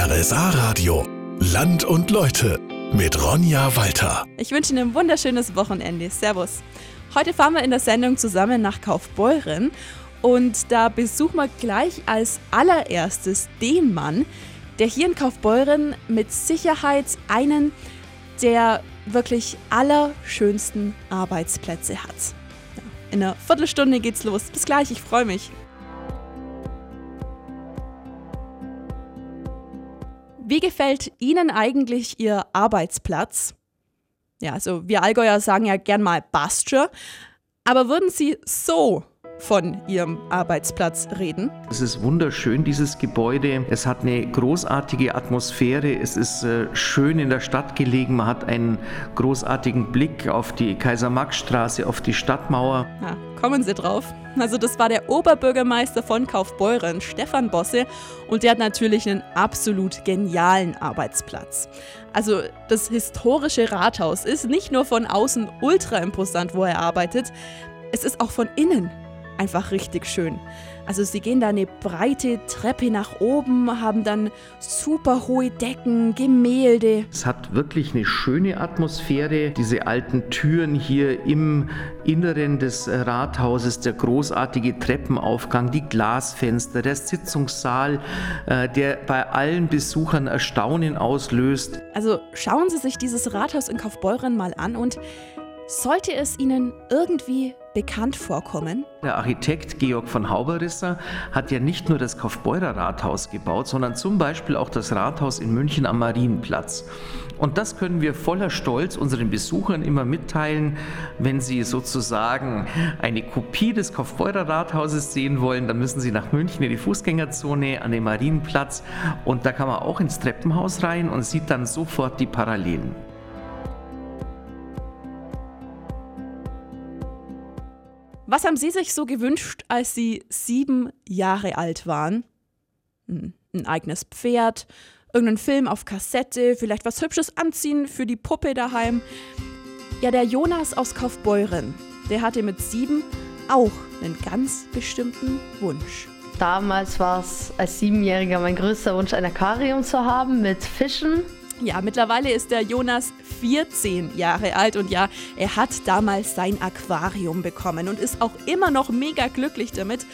RSA Radio. Land und Leute mit Ronja Walter. Ich wünsche Ihnen ein wunderschönes Wochenende. Servus. Heute fahren wir in der Sendung zusammen nach Kaufbeuren und da besuchen wir gleich als allererstes den Mann, der hier in Kaufbeuren mit Sicherheit einen der wirklich allerschönsten Arbeitsplätze hat. In einer Viertelstunde geht's los. Bis gleich, ich freue mich. Wie gefällt Ihnen eigentlich Ihr Arbeitsplatz? Ja, also wir Allgäuer sagen ja gern mal Basture. Aber würden Sie so von Ihrem Arbeitsplatz reden. Es ist wunderschön, dieses Gebäude. Es hat eine großartige Atmosphäre. Es ist äh, schön in der Stadt gelegen. Man hat einen großartigen Blick auf die Kaiser-Max-Straße, auf die Stadtmauer. Ja, kommen Sie drauf. Also das war der Oberbürgermeister von Kaufbeuren, Stefan Bosse, und der hat natürlich einen absolut genialen Arbeitsplatz. Also das historische Rathaus ist nicht nur von außen ultra imposant, wo er arbeitet, es ist auch von innen einfach richtig schön. Also sie gehen da eine breite Treppe nach oben, haben dann super hohe Decken, Gemälde. Es hat wirklich eine schöne Atmosphäre. Diese alten Türen hier im Inneren des Rathauses, der großartige Treppenaufgang, die Glasfenster, der Sitzungssaal, äh, der bei allen Besuchern Erstaunen auslöst. Also schauen Sie sich dieses Rathaus in Kaufbeuren mal an und sollte es Ihnen irgendwie bekannt vorkommen? Der Architekt Georg von Hauberisser hat ja nicht nur das Kaufbeurer Rathaus gebaut, sondern zum Beispiel auch das Rathaus in München am Marienplatz. Und das können wir voller Stolz unseren Besuchern immer mitteilen. Wenn sie sozusagen eine Kopie des Kaufbeurer Rathauses sehen wollen, dann müssen sie nach München in die Fußgängerzone an den Marienplatz und da kann man auch ins Treppenhaus rein und sieht dann sofort die Parallelen. Was haben Sie sich so gewünscht, als Sie sieben Jahre alt waren? Hm, ein eigenes Pferd, irgendeinen Film auf Kassette, vielleicht was Hübsches anziehen für die Puppe daheim. Ja, der Jonas aus Kaufbeuren, der hatte mit sieben auch einen ganz bestimmten Wunsch. Damals war es als Siebenjähriger mein größter Wunsch, ein Aquarium zu haben mit Fischen. Ja, mittlerweile ist der Jonas 14 Jahre alt und ja, er hat damals sein Aquarium bekommen und ist auch immer noch mega glücklich damit.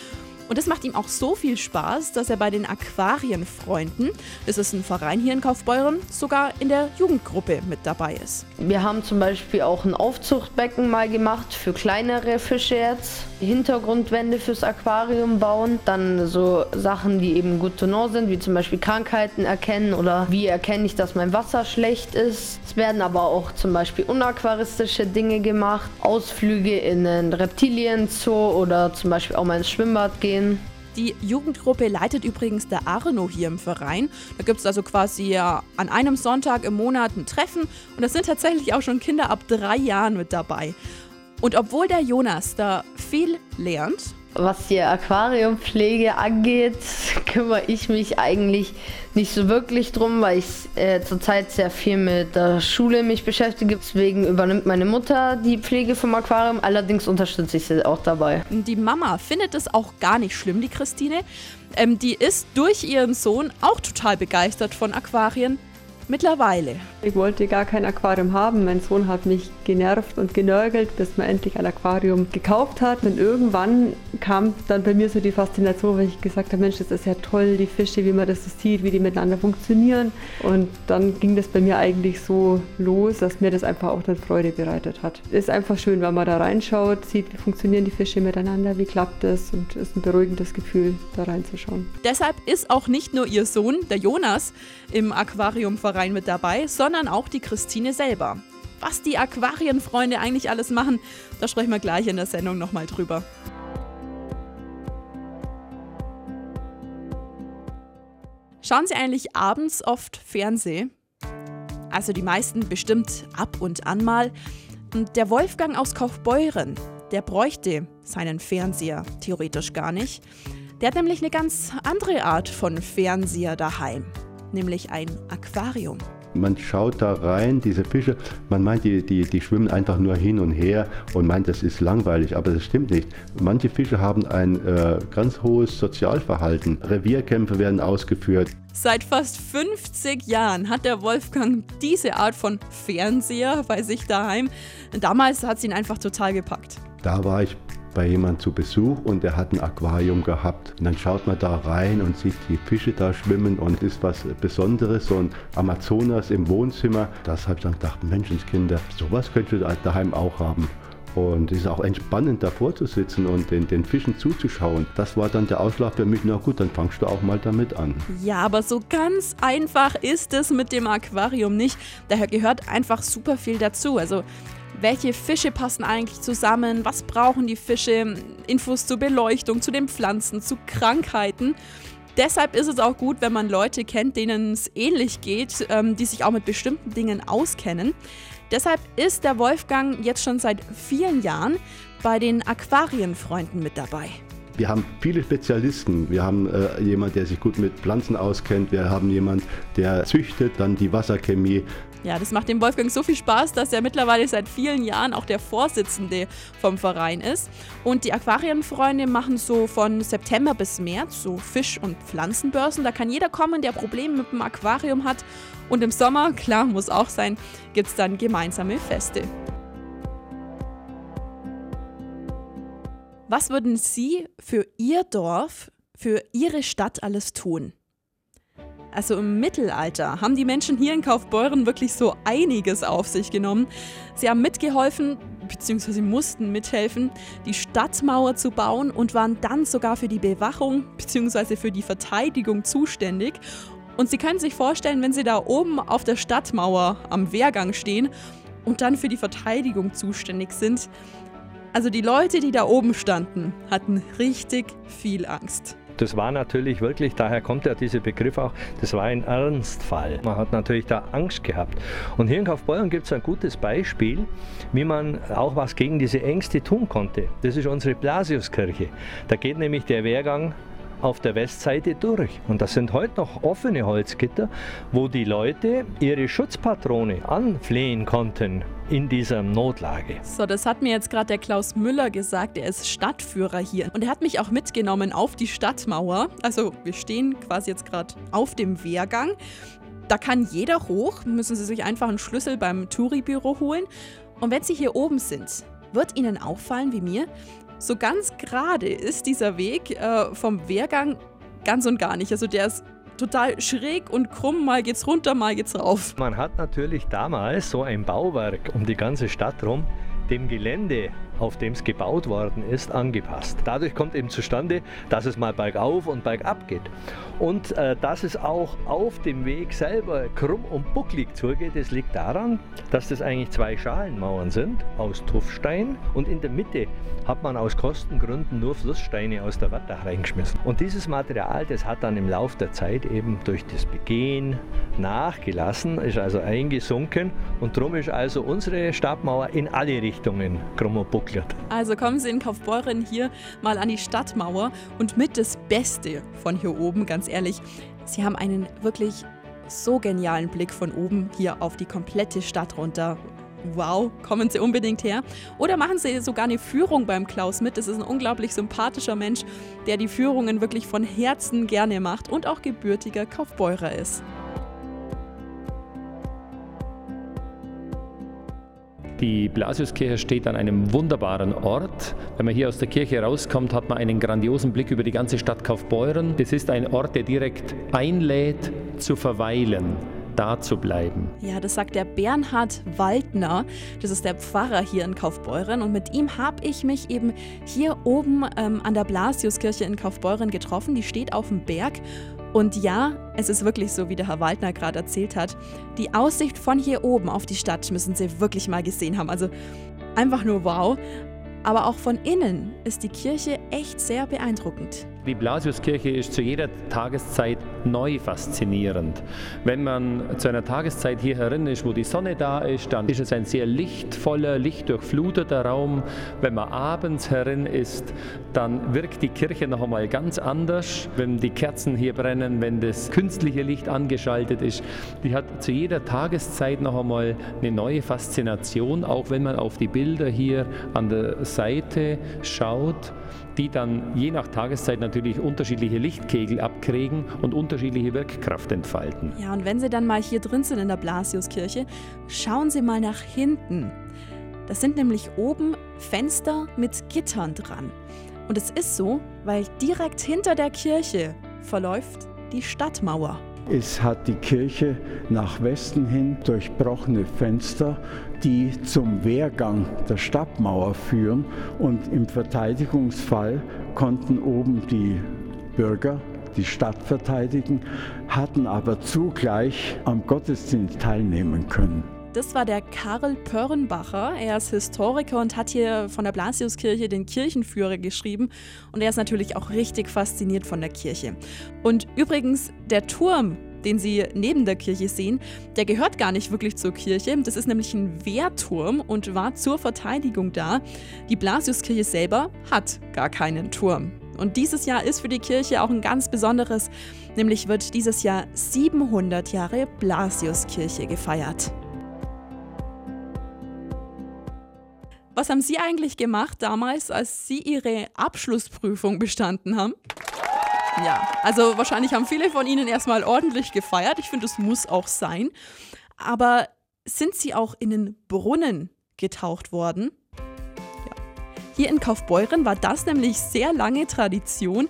Und das macht ihm auch so viel Spaß, dass er bei den Aquarienfreunden, das ist ein Verein hier in Kaufbeuren, sogar in der Jugendgruppe mit dabei ist. Wir haben zum Beispiel auch ein Aufzuchtbecken mal gemacht für kleinere Fische jetzt. Hintergrundwände fürs Aquarium bauen. Dann so Sachen, die eben gut to know sind, wie zum Beispiel Krankheiten erkennen oder wie erkenne ich, dass mein Wasser schlecht ist. Es werden aber auch zum Beispiel unaquaristische Dinge gemacht. Ausflüge in einen Reptilienzoo oder zum Beispiel auch mal ins Schwimmbad gehen gehen. Die Jugendgruppe leitet übrigens der Arno hier im Verein. Da gibt es also quasi ja an einem Sonntag im Monat ein Treffen und da sind tatsächlich auch schon Kinder ab drei Jahren mit dabei. Und obwohl der Jonas da viel lernt, was die Aquariumpflege angeht, kümmere ich mich eigentlich nicht so wirklich drum, weil ich äh, zurzeit sehr viel mit der Schule mich beschäftige. Deswegen übernimmt meine Mutter die Pflege vom Aquarium. Allerdings unterstütze ich sie auch dabei. Die Mama findet es auch gar nicht schlimm, die Christine. Ähm, die ist durch ihren Sohn auch total begeistert von Aquarien. Mittlerweile. Ich wollte gar kein Aquarium haben. Mein Sohn hat mich genervt und genörgelt, bis man endlich ein Aquarium gekauft hat. Und irgendwann kam dann bei mir so die Faszination, weil ich gesagt habe, Mensch, das ist ja toll, die Fische, wie man das so sieht, wie die miteinander funktionieren. Und dann ging das bei mir eigentlich so los, dass mir das einfach auch dann Freude bereitet hat. Ist einfach schön, wenn man da reinschaut, sieht, wie funktionieren die Fische miteinander, wie klappt das und es ist ein beruhigendes Gefühl, da reinzuschauen. Deshalb ist auch nicht nur ihr Sohn, der Jonas, im Aquariumverein Verein mit dabei, sondern auch die Christine selber. Was die Aquarienfreunde eigentlich alles machen, da sprechen wir gleich in der Sendung nochmal drüber. Schauen Sie eigentlich abends oft Fernsehen? Also die meisten bestimmt ab und an mal. Und der Wolfgang aus Kaufbeuren, der bräuchte seinen Fernseher theoretisch gar nicht. Der hat nämlich eine ganz andere Art von Fernseher daheim nämlich ein Aquarium. Man schaut da rein, diese Fische, man meint, die, die, die schwimmen einfach nur hin und her und meint, das ist langweilig, aber das stimmt nicht. Manche Fische haben ein äh, ganz hohes Sozialverhalten. Revierkämpfe werden ausgeführt. Seit fast 50 Jahren hat der Wolfgang diese Art von Fernseher bei sich daheim. Damals hat es ihn einfach total gepackt. Da war ich bei jemand zu Besuch und der hat ein Aquarium gehabt. Und dann schaut man da rein und sieht die Fische da schwimmen und ist was Besonderes, so ein Amazonas im Wohnzimmer. Das habe ich dann gedacht, Menschenskinder, sowas könnt ihr daheim auch haben. Und es ist auch entspannend davor zu sitzen und den, den Fischen zuzuschauen. Das war dann der Ausschlag für mich, na gut, dann fangst du auch mal damit an. Ja, aber so ganz einfach ist es mit dem Aquarium nicht. Daher gehört einfach super viel dazu. Also welche Fische passen eigentlich zusammen, was brauchen die Fische, Infos zur Beleuchtung, zu den Pflanzen, zu Krankheiten. Deshalb ist es auch gut, wenn man Leute kennt, denen es ähnlich geht, ähm, die sich auch mit bestimmten Dingen auskennen. Deshalb ist der Wolfgang jetzt schon seit vielen Jahren bei den Aquarienfreunden mit dabei. Wir haben viele Spezialisten. Wir haben äh, jemanden, der sich gut mit Pflanzen auskennt. Wir haben jemanden, der züchtet, dann die Wasserchemie. Ja, das macht dem Wolfgang so viel Spaß, dass er mittlerweile seit vielen Jahren auch der Vorsitzende vom Verein ist. Und die Aquarienfreunde machen so von September bis März so Fisch- und Pflanzenbörsen. Da kann jeder kommen, der Probleme mit dem Aquarium hat. Und im Sommer, klar, muss auch sein, gibt es dann gemeinsame Feste. Was würden Sie für Ihr Dorf, für Ihre Stadt alles tun? Also im Mittelalter haben die Menschen hier in Kaufbeuren wirklich so einiges auf sich genommen. Sie haben mitgeholfen, beziehungsweise mussten mithelfen, die Stadtmauer zu bauen und waren dann sogar für die Bewachung beziehungsweise für die Verteidigung zuständig. Und Sie können sich vorstellen, wenn Sie da oben auf der Stadtmauer am Wehrgang stehen und dann für die Verteidigung zuständig sind. Also die Leute, die da oben standen, hatten richtig viel Angst. Das war natürlich wirklich, daher kommt ja dieser Begriff auch, das war ein Ernstfall. Man hat natürlich da Angst gehabt. Und hier in Kaufbeuren gibt es ein gutes Beispiel, wie man auch was gegen diese Ängste tun konnte. Das ist unsere Blasiuskirche. Da geht nämlich der Wehrgang auf der Westseite durch. Und das sind heute noch offene Holzgitter, wo die Leute ihre Schutzpatrone anflehen konnten in dieser Notlage. So, das hat mir jetzt gerade der Klaus Müller gesagt. Er ist Stadtführer hier. Und er hat mich auch mitgenommen auf die Stadtmauer. Also wir stehen quasi jetzt gerade auf dem Wehrgang. Da kann jeder hoch, müssen Sie sich einfach einen Schlüssel beim Touribüro holen. Und wenn Sie hier oben sind, wird Ihnen auffallen wie mir, so ganz gerade ist dieser Weg äh, vom Wehrgang ganz und gar nicht. Also der ist total schräg und krumm, mal geht's runter, mal geht's rauf. Man hat natürlich damals so ein Bauwerk um die ganze Stadt rum dem Gelände auf dem es gebaut worden ist, angepasst. Dadurch kommt eben zustande, dass es mal bergauf und bergab geht. Und äh, dass es auch auf dem Weg selber krumm und bucklig zugeht, das liegt daran, dass das eigentlich zwei Schalenmauern sind aus Tuffstein und in der Mitte hat man aus Kostengründen nur Flusssteine aus der Wattach reingeschmissen. Und dieses Material, das hat dann im Laufe der Zeit eben durch das Begehen nachgelassen, ist also eingesunken und darum ist also unsere Stabmauer in alle Richtungen krumm und bucklig verklärt. Also kommen Sie in Kaufbeuren hier mal an die Stadtmauer und mit das Beste von hier oben, ganz ehrlich, Sie haben einen wirklich so genialen Blick von oben hier auf die komplette Stadt runter. Wow, kommen Sie unbedingt her. Oder machen Sie sogar eine Führung beim Klaus mit. Das ist ein unglaublich sympathischer Mensch, der die Führungen wirklich von Herzen gerne macht und auch gebürtiger Kaufbeurer ist. Die Blasiuskirche steht an einem wunderbaren Ort. Wenn man hier aus der Kirche rauskommt, hat man einen grandiosen Blick über die ganze Stadt Kaufbeuren. Das ist ein Ort, der direkt einlädt, zu verweilen da zu bleiben. Ja, das sagt der Bernhard Waldner. Das ist der Pfarrer hier in Kaufbeuren. Und mit ihm habe ich mich eben hier oben ähm, an der Blasiuskirche in Kaufbeuren getroffen. Die steht auf dem Berg. Und ja, es ist wirklich so, wie der Herr Waldner gerade erzählt hat. Die Aussicht von hier oben auf die Stadt müssen Sie wirklich mal gesehen haben. Also einfach nur wow. Aber auch von innen ist die Kirche echt sehr beeindruckend. Die Blasiuskirche ist zu jeder Tageszeit neu faszinierend. Wenn man zu einer Tageszeit hier herin ist, wo die Sonne da ist, dann ist es ein sehr lichtvoller, lichtdurchfluteter Raum. Wenn man abends herin ist, dann wirkt die Kirche noch einmal ganz anders. Wenn die Kerzen hier brennen, wenn das künstliche Licht angeschaltet ist, die hat zu jeder Tageszeit noch einmal eine neue Faszination, auch wenn man auf die Bilder hier an der Seite schaut die dann je nach Tageszeit natürlich unterschiedliche Lichtkegel abkriegen und unterschiedliche Wirkkraft entfalten. Ja, und wenn Sie dann mal hier drin sind in der Blasiuskirche, schauen Sie mal nach hinten. Das sind nämlich oben Fenster mit Gittern dran. Und es ist so, weil direkt hinter der Kirche verläuft die Stadtmauer. Es hat die Kirche nach Westen hin durchbrochene Fenster, die zum Wehrgang der Stadtmauer führen. Und im Verteidigungsfall konnten oben die Bürger die Stadt verteidigen, hatten aber zugleich am Gottesdienst teilnehmen können. Das war der Karl Pörnbacher. Er ist Historiker und hat hier von der Blasiuskirche den Kirchenführer geschrieben. Und er ist natürlich auch richtig fasziniert von der Kirche. Und übrigens, der Turm, den Sie neben der Kirche sehen, der gehört gar nicht wirklich zur Kirche. Das ist nämlich ein Wehrturm und war zur Verteidigung da. Die Blasiuskirche selber hat gar keinen Turm. Und dieses Jahr ist für die Kirche auch ein ganz besonderes, nämlich wird dieses Jahr 700 Jahre Blasiuskirche gefeiert. Was haben Sie eigentlich gemacht damals, als Sie Ihre Abschlussprüfung bestanden haben? Ja, also wahrscheinlich haben viele von Ihnen erstmal ordentlich gefeiert. Ich finde, es muss auch sein. Aber sind Sie auch in den Brunnen getaucht worden? Hier in Kaufbeuren war das nämlich sehr lange Tradition.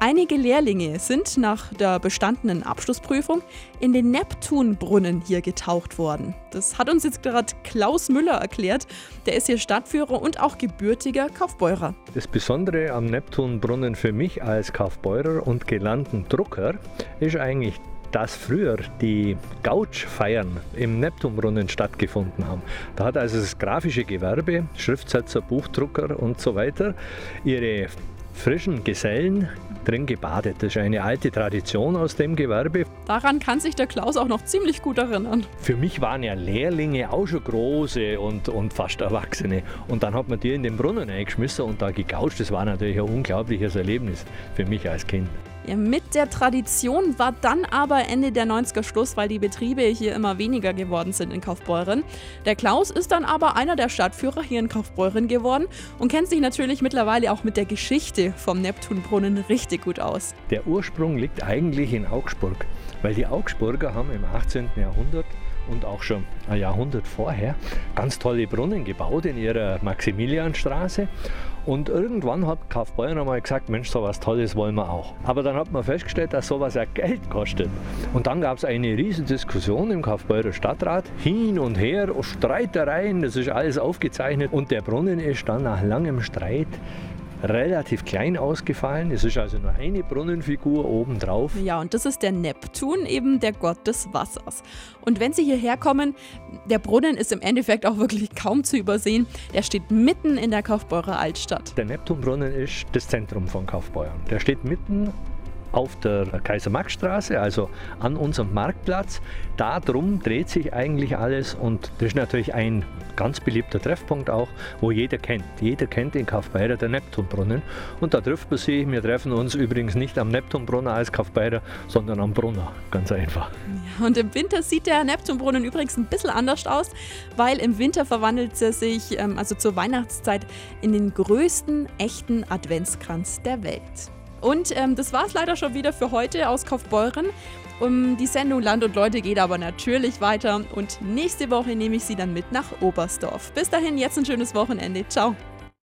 Einige Lehrlinge sind nach der bestandenen Abschlussprüfung in den Neptunbrunnen hier getaucht worden. Das hat uns jetzt gerade Klaus Müller erklärt. Der ist hier Stadtführer und auch gebürtiger Kaufbeurer. Das Besondere am Neptunbrunnen für mich als Kaufbeurer und gelernten Drucker ist eigentlich dass früher die Gautsch-Feiern im Neptunbrunnen stattgefunden haben. Da hat also das grafische Gewerbe, Schriftsetzer, Buchdrucker und so weiter ihre frischen Gesellen drin gebadet. Das ist eine alte Tradition aus dem Gewerbe. Daran kann sich der Klaus auch noch ziemlich gut erinnern. Für mich waren ja Lehrlinge auch schon große und, und fast Erwachsene. Und dann hat man die in den Brunnen eingeschmissen und da gegaucht. Das war natürlich ein unglaubliches Erlebnis für mich als Kind. Mit der Tradition war dann aber Ende der 90er Schluss, weil die Betriebe hier immer weniger geworden sind in Kaufbeuren. Der Klaus ist dann aber einer der Stadtführer hier in Kaufbeuren geworden und kennt sich natürlich mittlerweile auch mit der Geschichte vom Neptunbrunnen richtig gut aus. Der Ursprung liegt eigentlich in Augsburg, weil die Augsburger haben im 18. Jahrhundert und auch schon ein Jahrhundert vorher ganz tolle Brunnen gebaut in ihrer Maximilianstraße. Und irgendwann hat Kaufbeuren einmal gesagt, Mensch, so was Tolles wollen wir auch. Aber dann hat man festgestellt, dass sowas ja Geld kostet. Und dann gab es eine riesige Diskussion im Kaufbeurer Stadtrat, hin und her, Streitereien, das ist alles aufgezeichnet. Und der Brunnen ist dann nach langem Streit relativ klein ausgefallen. Es ist also nur eine Brunnenfigur oben drauf. Ja, und das ist der Neptun, eben der Gott des Wassers. Und wenn Sie hierher kommen, der Brunnen ist im Endeffekt auch wirklich kaum zu übersehen. Der steht mitten in der Kaufbeurer Altstadt. Der Neptunbrunnen ist das Zentrum von Kaufbeuren. Der steht mitten auf der Kaiser-Max-Straße, also an unserem Marktplatz. Darum dreht sich eigentlich alles und das ist natürlich ein ganz beliebter Treffpunkt auch, wo jeder kennt. Jeder kennt in Kaufbeurer den Neptunbrunnen und da trifft man sich. Wir treffen uns übrigens nicht am Neptunbrunnen als Kaufbeurer, sondern am Brunner, ganz einfach. Und im Winter sieht der Neptunbrunnen übrigens ein bisschen anders aus, weil im Winter verwandelt er sich, ähm, also zur Weihnachtszeit, in den größten echten Adventskranz der Welt. Und ähm, das war es leider schon wieder für heute aus Kaufbeuren. Um die Sendung Land und Leute geht aber natürlich weiter und nächste Woche nehme ich Sie dann mit nach Oberstdorf. Bis dahin, jetzt ein schönes Wochenende. Ciao.